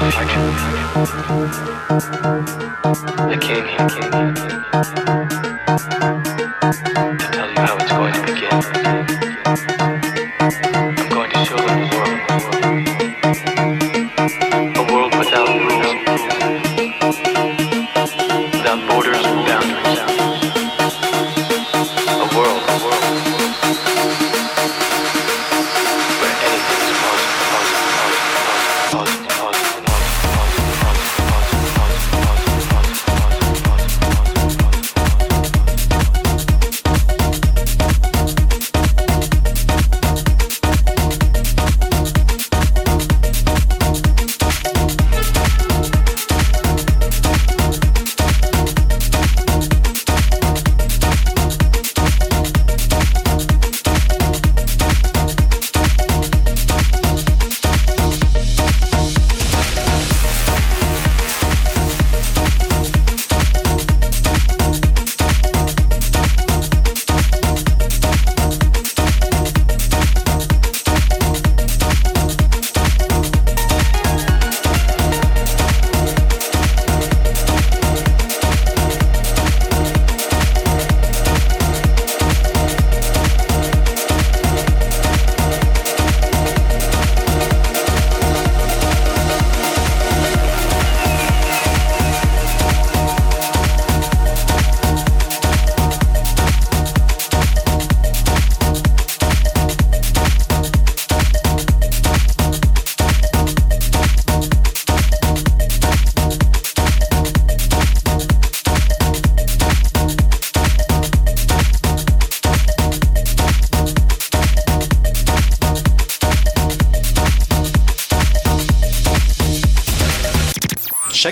I came here. I came here.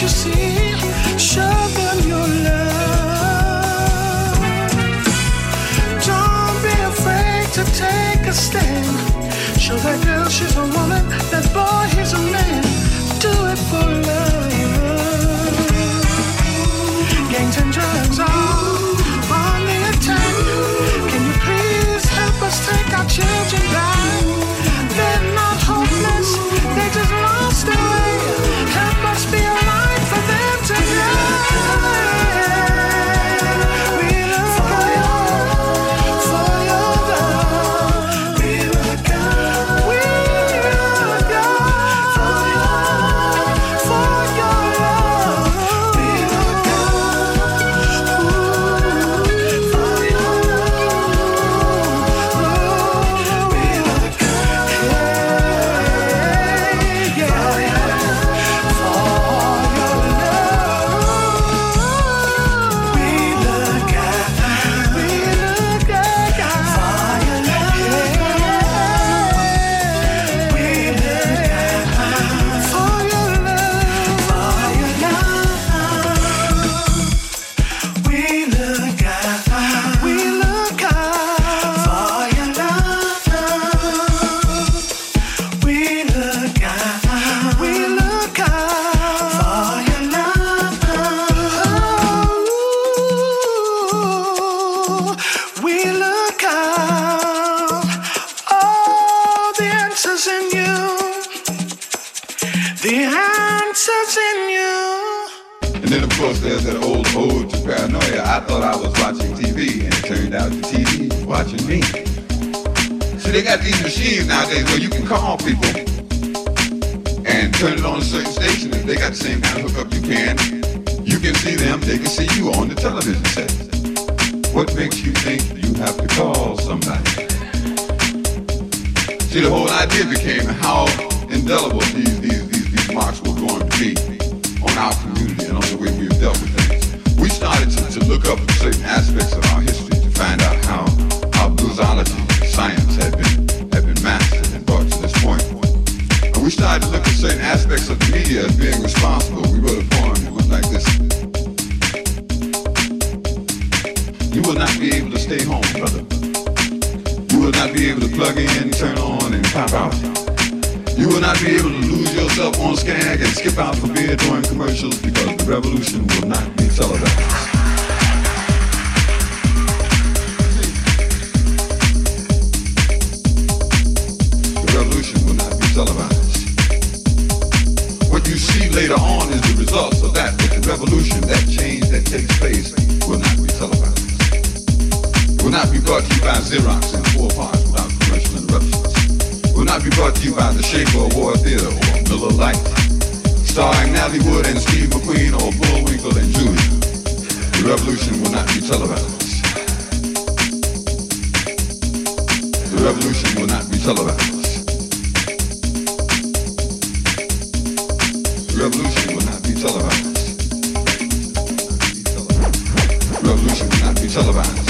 you see? we look out. The answers in you, the answers in you. And then, of course, there's that old ode to paranoia. I thought I was watching TV, and it turned out the TV was watching me. So they got these machines nowadays where you can call people and turn it on a certain station. and they got the same kind of hookup you can, you can see them, they can see you on the television set. What makes you think you have to call somebody? See, the whole idea became how indelible these, these, these, these marks were going to be on our community and on the way we've dealt with things. We started to, to look up certain aspects of our history to find out how our bluesology science had been, had been mastered and brought to this point. And we started to look at certain aspects of the media as being responsible. We wrote a poem that was like this. will not be able to stay home, brother. You will not be able to plug in, turn on, and pop out. You will not be able to lose yourself on Skag and skip out for beer during commercials because the revolution will not be televised. Revolution will not be televised. Revolution will not be televised.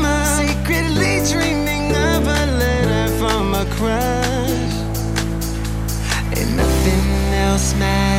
secretly dreaming of a letter from a crush, and nothing else matters.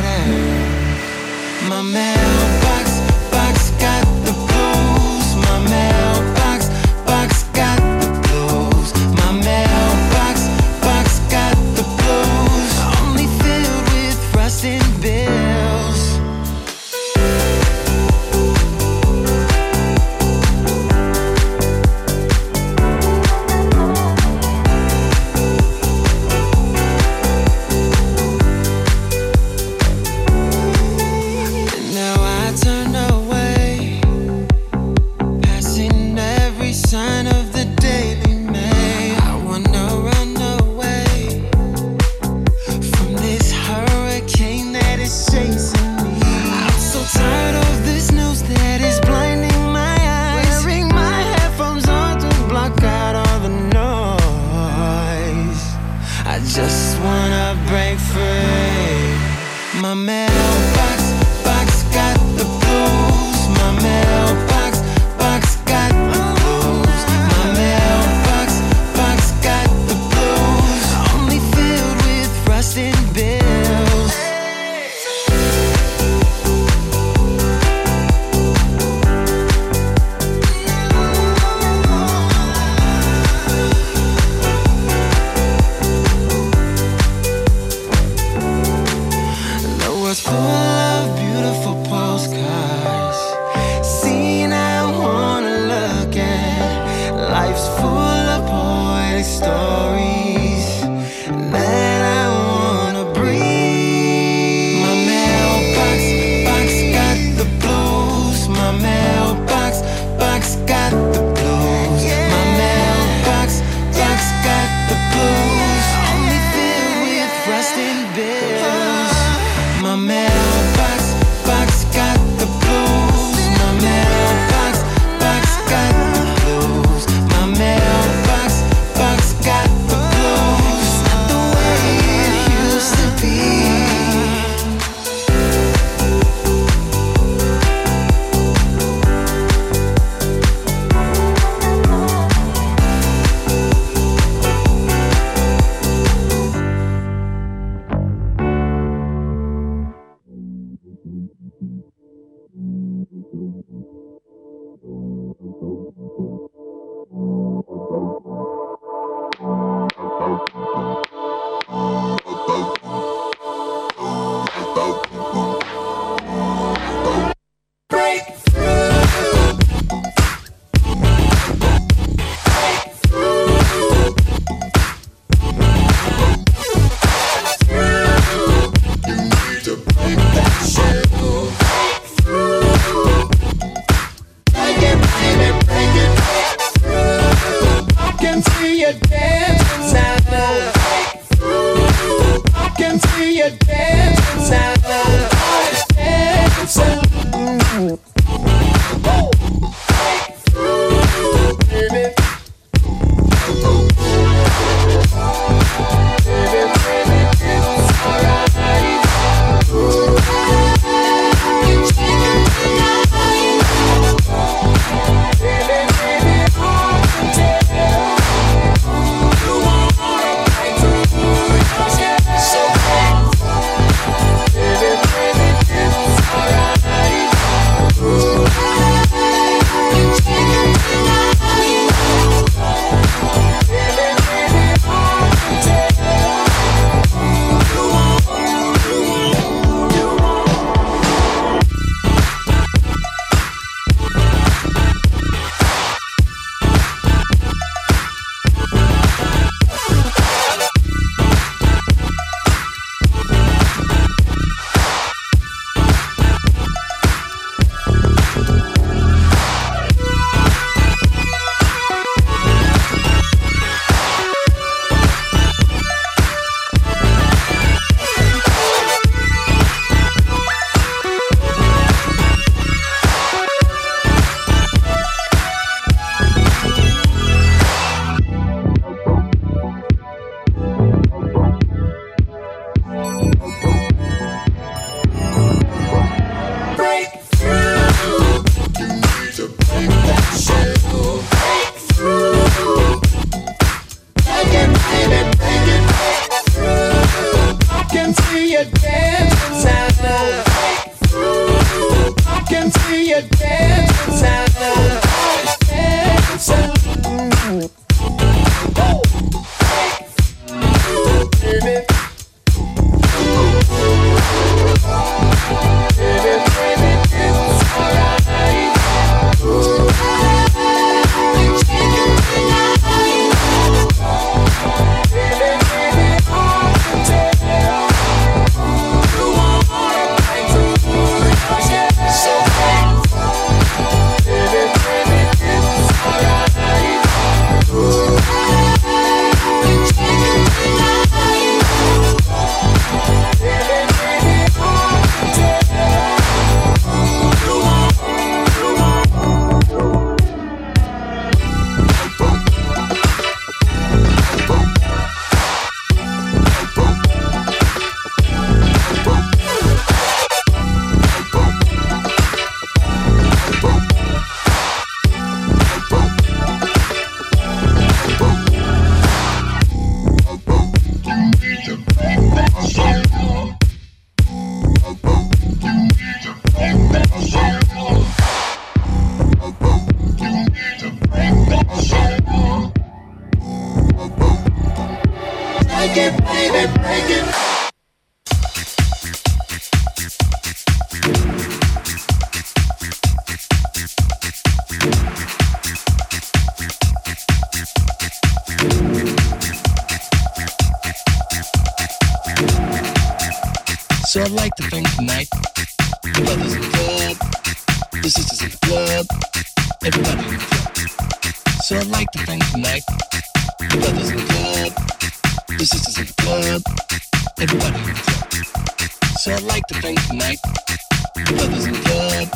The brothers in the club,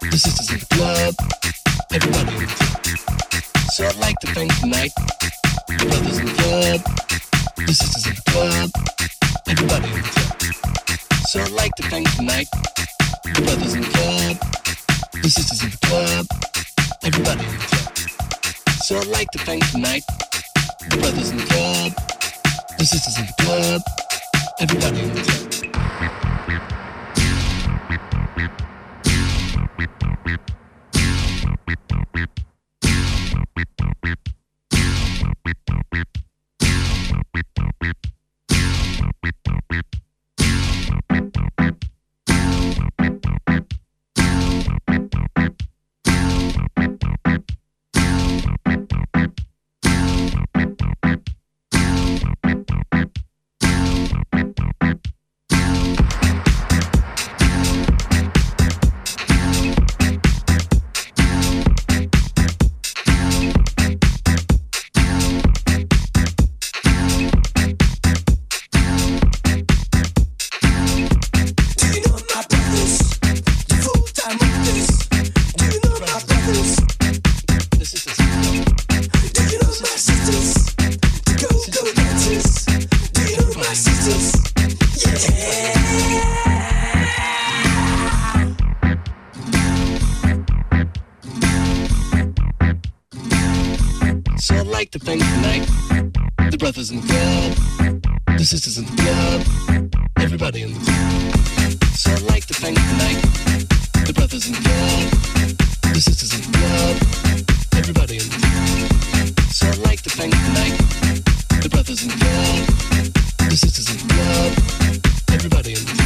the sisters in the club, everybody. So I'd like to thank tonight the brothers in the club, the sisters in the club, everybody. So I'd like to thank tonight the brothers in the club, the sisters in the club, everybody. So I'd like to thank tonight the brothers in the club, the sisters in the club, everybody. Beep, beep, beep. the brothers in the yard, the sisters in the yard, everybody in the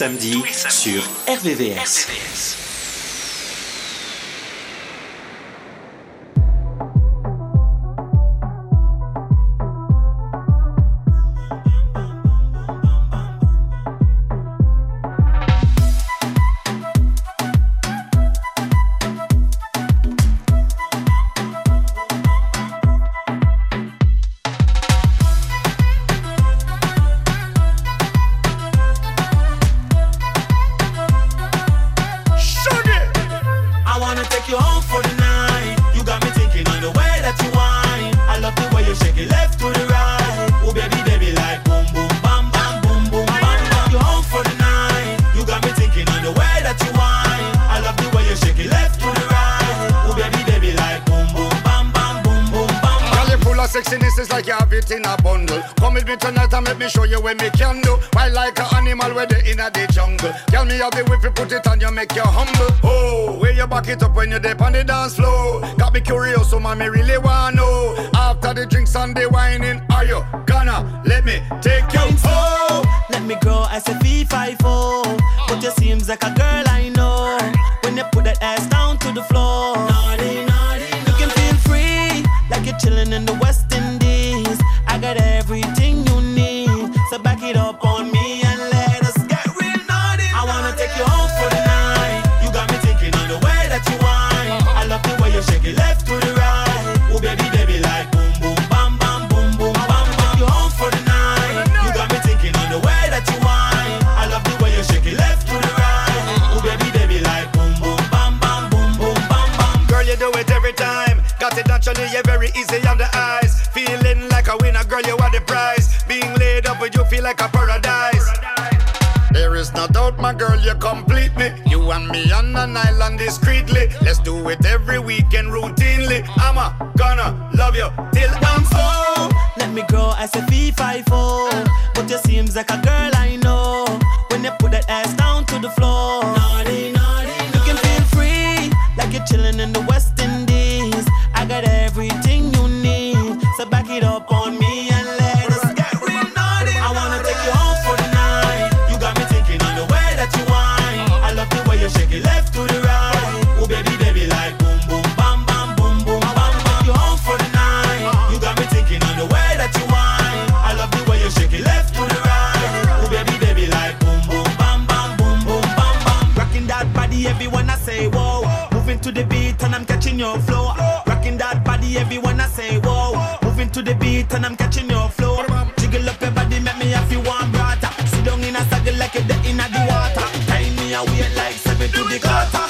Samedi sur RVVS. Come with me tonight and make me show you where me can do. Why like an animal where they in a the jungle? Tell me how the whip you put it on you make you humble. Oh, where you back it up when you're on the dance floor? Got me curious, so man, me really wanna know. After the drinks and the whining, are you gonna let me take you home? Oh. Let me grow as a V54. But you seems like a girl I know. When you put that ass down to the floor, naughty, naughty, naughty. you can feel free like you're chilling in the West Indies. I got everything you need. So back it up on me and let us get real naughty. I wanna take you home for the night. You got me thinking on the way that you whine. I love the way you shake it left to the right. Oh baby, baby, like boom, boom, bam, bam, boom, boom, bam. I wanna take you home for the night. You got me thinking on the way that you whine. I love the way you shake it left to the right. Oh baby, baby, like boom, boom, bam, bam, boom, boom, bam, bam. Girl, you do it every time. Got it naturally, you're very easy. like a paradise. There is no doubt, my girl, you complete me. You and me on an island discreetly. Let's do it every weekend routinely. I'm a gonna love you till I'm old. Let me grow as a V54, but you seems like a girl say whoa. Moving to the beat and I'm catching your flow. Rocking that body, everyone I say whoa. Moving to the beat and I'm catching your flow. Jiggle up your body, make me have you one brata. Sit down in a saddle like you're in the water. Tie me away like seven to the gutter.